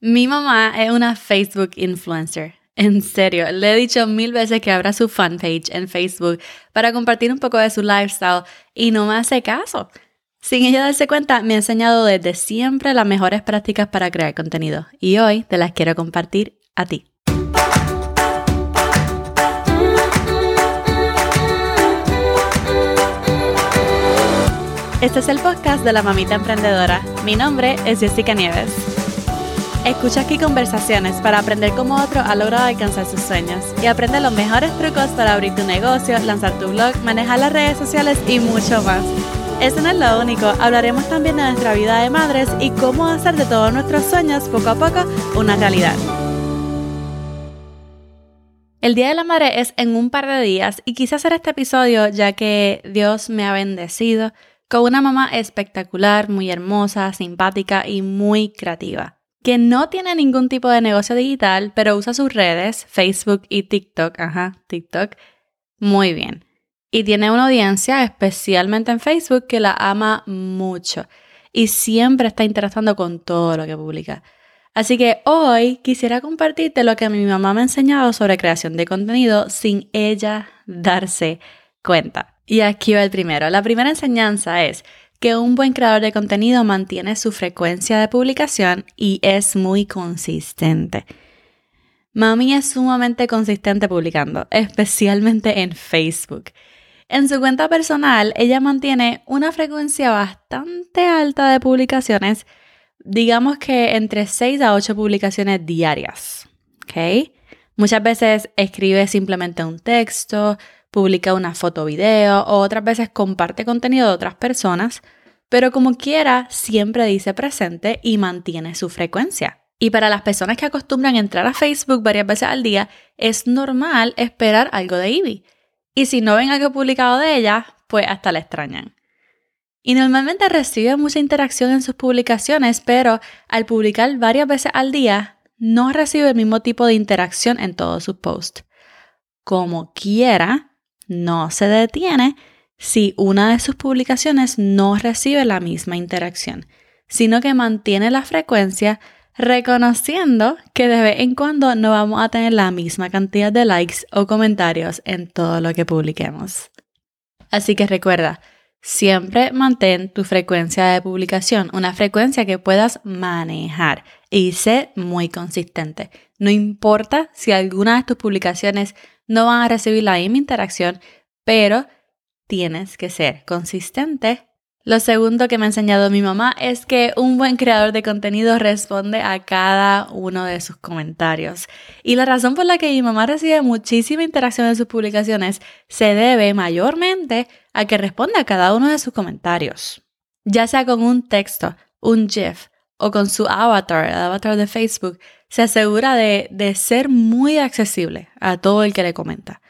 Mi mamá es una Facebook influencer. En serio, le he dicho mil veces que abra su fanpage en Facebook para compartir un poco de su lifestyle y no me hace caso. Sin ella darse cuenta, me ha enseñado desde siempre las mejores prácticas para crear contenido y hoy te las quiero compartir a ti. Este es el podcast de la mamita emprendedora. Mi nombre es Jessica Nieves. Escucha aquí conversaciones para aprender cómo otro ha logrado alcanzar sus sueños y aprende los mejores trucos para abrir tu negocio, lanzar tu blog, manejar las redes sociales y mucho más. Eso no es lo único, hablaremos también de nuestra vida de madres y cómo hacer de todos nuestros sueños poco a poco una realidad. El Día de la Madre es en un par de días y quise hacer este episodio ya que Dios me ha bendecido con una mamá espectacular, muy hermosa, simpática y muy creativa que no tiene ningún tipo de negocio digital, pero usa sus redes, Facebook y TikTok, ajá, TikTok, muy bien. Y tiene una audiencia, especialmente en Facebook, que la ama mucho y siempre está interactuando con todo lo que publica. Así que hoy quisiera compartirte lo que mi mamá me ha enseñado sobre creación de contenido sin ella darse cuenta. Y aquí va el primero. La primera enseñanza es que un buen creador de contenido mantiene su frecuencia de publicación y es muy consistente. Mami es sumamente consistente publicando, especialmente en Facebook. En su cuenta personal, ella mantiene una frecuencia bastante alta de publicaciones, digamos que entre 6 a 8 publicaciones diarias. Muchas veces escribe simplemente un texto, publica una foto video o otras veces comparte contenido de otras personas, pero como quiera siempre dice presente y mantiene su frecuencia. Y para las personas que acostumbran entrar a Facebook varias veces al día, es normal esperar algo de Ivy. Y si no ven algo publicado de ella, pues hasta la extrañan. Y normalmente recibe mucha interacción en sus publicaciones, pero al publicar varias veces al día, no recibe el mismo tipo de interacción en todos sus posts. Como quiera, no se detiene si una de sus publicaciones no recibe la misma interacción, sino que mantiene la frecuencia reconociendo que de vez en cuando no vamos a tener la misma cantidad de likes o comentarios en todo lo que publiquemos. Así que recuerda, siempre mantén tu frecuencia de publicación, una frecuencia que puedas manejar y sé muy consistente. No importa si alguna de tus publicaciones no van a recibir la misma interacción, pero tienes que ser consistente. Lo segundo que me ha enseñado mi mamá es que un buen creador de contenido responde a cada uno de sus comentarios. Y la razón por la que mi mamá recibe muchísima interacción en sus publicaciones se debe mayormente a que responde a cada uno de sus comentarios. Ya sea con un texto, un GIF o con su avatar, el avatar de Facebook, se asegura de, de ser muy accesible a todo el que le comenta.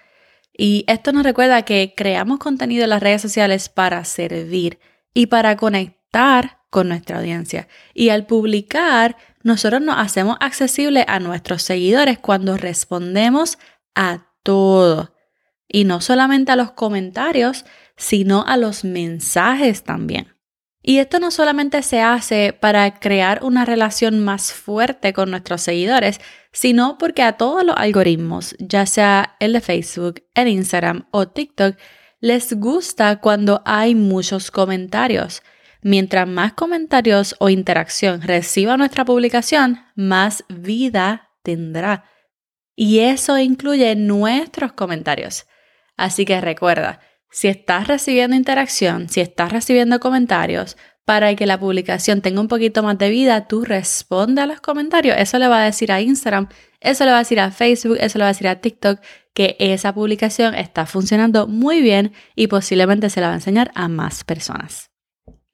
Y esto nos recuerda que creamos contenido en las redes sociales para servir y para conectar con nuestra audiencia. Y al publicar, nosotros nos hacemos accesible a nuestros seguidores cuando respondemos a todo. Y no solamente a los comentarios, sino a los mensajes también. Y esto no solamente se hace para crear una relación más fuerte con nuestros seguidores, sino porque a todos los algoritmos, ya sea el de Facebook, el Instagram o TikTok, les gusta cuando hay muchos comentarios. Mientras más comentarios o interacción reciba nuestra publicación, más vida tendrá. Y eso incluye nuestros comentarios. Así que recuerda, si estás recibiendo interacción, si estás recibiendo comentarios, para que la publicación tenga un poquito más de vida, tú responde a los comentarios. Eso le va a decir a Instagram, eso le va a decir a Facebook, eso le va a decir a TikTok que esa publicación está funcionando muy bien y posiblemente se la va a enseñar a más personas.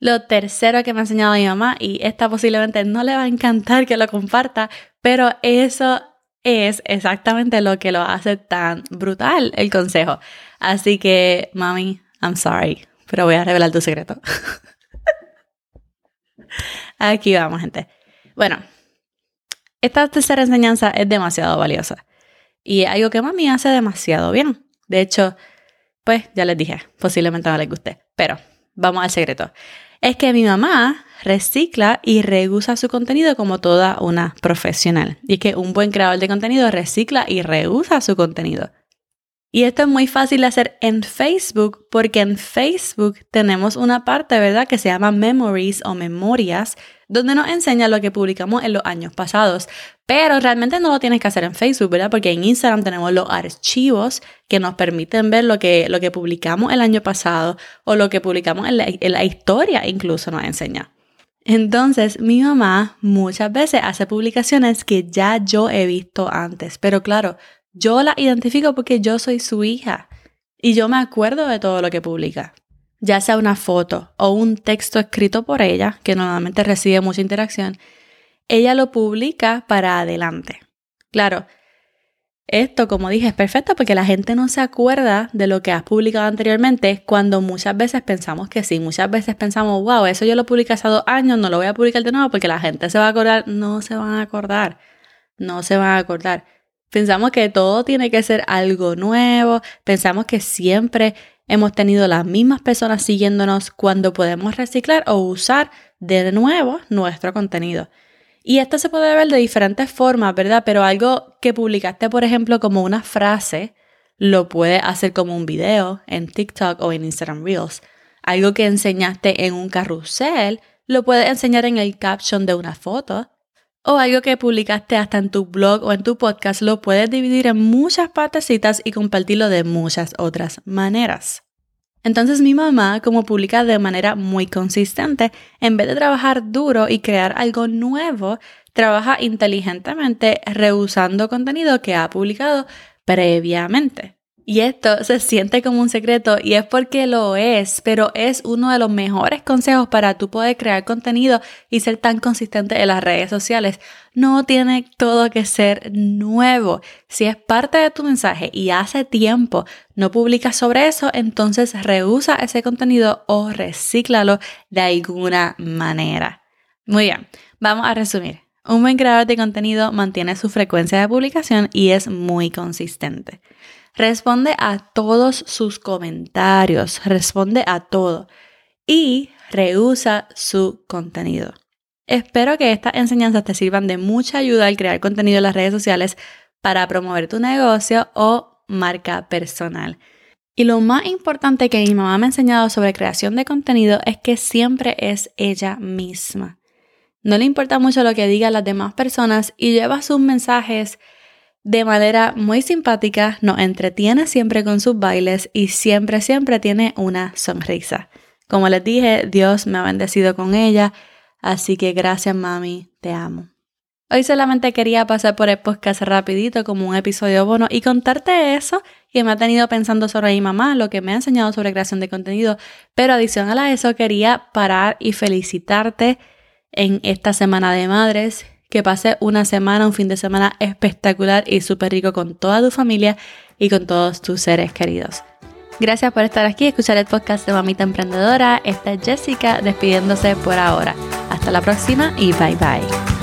Lo tercero que me ha enseñado mi mamá, y esta posiblemente no le va a encantar que lo comparta, pero eso es exactamente lo que lo hace tan brutal el consejo. Así que, mami, I'm sorry, pero voy a revelar tu secreto. Aquí vamos, gente. Bueno, esta tercera enseñanza es demasiado valiosa y algo que mami hace demasiado bien. De hecho, pues ya les dije, posiblemente no les guste, pero vamos al secreto. Es que mi mamá recicla y reusa su contenido como toda una profesional. Y es que un buen creador de contenido recicla y reusa su contenido. Y esto es muy fácil de hacer en Facebook porque en Facebook tenemos una parte, ¿verdad?, que se llama Memories o Memorias, donde nos enseña lo que publicamos en los años pasados. Pero realmente no lo tienes que hacer en Facebook, ¿verdad? Porque en Instagram tenemos los archivos que nos permiten ver lo que, lo que publicamos el año pasado o lo que publicamos en la, en la historia incluso nos enseña. Entonces, mi mamá muchas veces hace publicaciones que ya yo he visto antes, pero claro, yo la identifico porque yo soy su hija y yo me acuerdo de todo lo que publica. Ya sea una foto o un texto escrito por ella, que normalmente recibe mucha interacción, ella lo publica para adelante. Claro, esto, como dije, es perfecto porque la gente no se acuerda de lo que has publicado anteriormente cuando muchas veces pensamos que sí. Muchas veces pensamos, wow, eso yo lo publiqué hace dos años, no lo voy a publicar de nuevo porque la gente se va a acordar. No se van a acordar. No se van a acordar. Pensamos que todo tiene que ser algo nuevo, pensamos que siempre hemos tenido las mismas personas siguiéndonos cuando podemos reciclar o usar de nuevo nuestro contenido. Y esto se puede ver de diferentes formas, ¿verdad? Pero algo que publicaste, por ejemplo, como una frase, lo puedes hacer como un video en TikTok o en Instagram Reels. Algo que enseñaste en un carrusel, lo puedes enseñar en el caption de una foto o algo que publicaste hasta en tu blog o en tu podcast, lo puedes dividir en muchas partecitas y compartirlo de muchas otras maneras. Entonces mi mamá, como publica de manera muy consistente, en vez de trabajar duro y crear algo nuevo, trabaja inteligentemente reusando contenido que ha publicado previamente. Y esto se siente como un secreto y es porque lo es, pero es uno de los mejores consejos para tú poder crear contenido y ser tan consistente en las redes sociales. No tiene todo que ser nuevo. Si es parte de tu mensaje y hace tiempo no publicas sobre eso, entonces reusa ese contenido o recíclalo de alguna manera. Muy bien, vamos a resumir. Un buen creador de contenido mantiene su frecuencia de publicación y es muy consistente. Responde a todos sus comentarios, responde a todo y rehúsa su contenido. Espero que estas enseñanzas te sirvan de mucha ayuda al crear contenido en las redes sociales para promover tu negocio o marca personal. Y lo más importante que mi mamá me ha enseñado sobre creación de contenido es que siempre es ella misma. No le importa mucho lo que digan las demás personas y lleva sus mensajes de manera muy simpática, nos entretiene siempre con sus bailes y siempre, siempre tiene una sonrisa. Como les dije, Dios me ha bendecido con ella, así que gracias mami, te amo. Hoy solamente quería pasar por el podcast rapidito como un episodio bono y contarte eso que me ha tenido pensando sobre mi mamá, lo que me ha enseñado sobre creación de contenido, pero adicional a eso quería parar y felicitarte en esta semana de madres que pase una semana, un fin de semana espectacular y súper rico con toda tu familia y con todos tus seres queridos. Gracias por estar aquí y escuchar el podcast de Mamita Emprendedora. Esta es Jessica despidiéndose por ahora. Hasta la próxima y bye bye.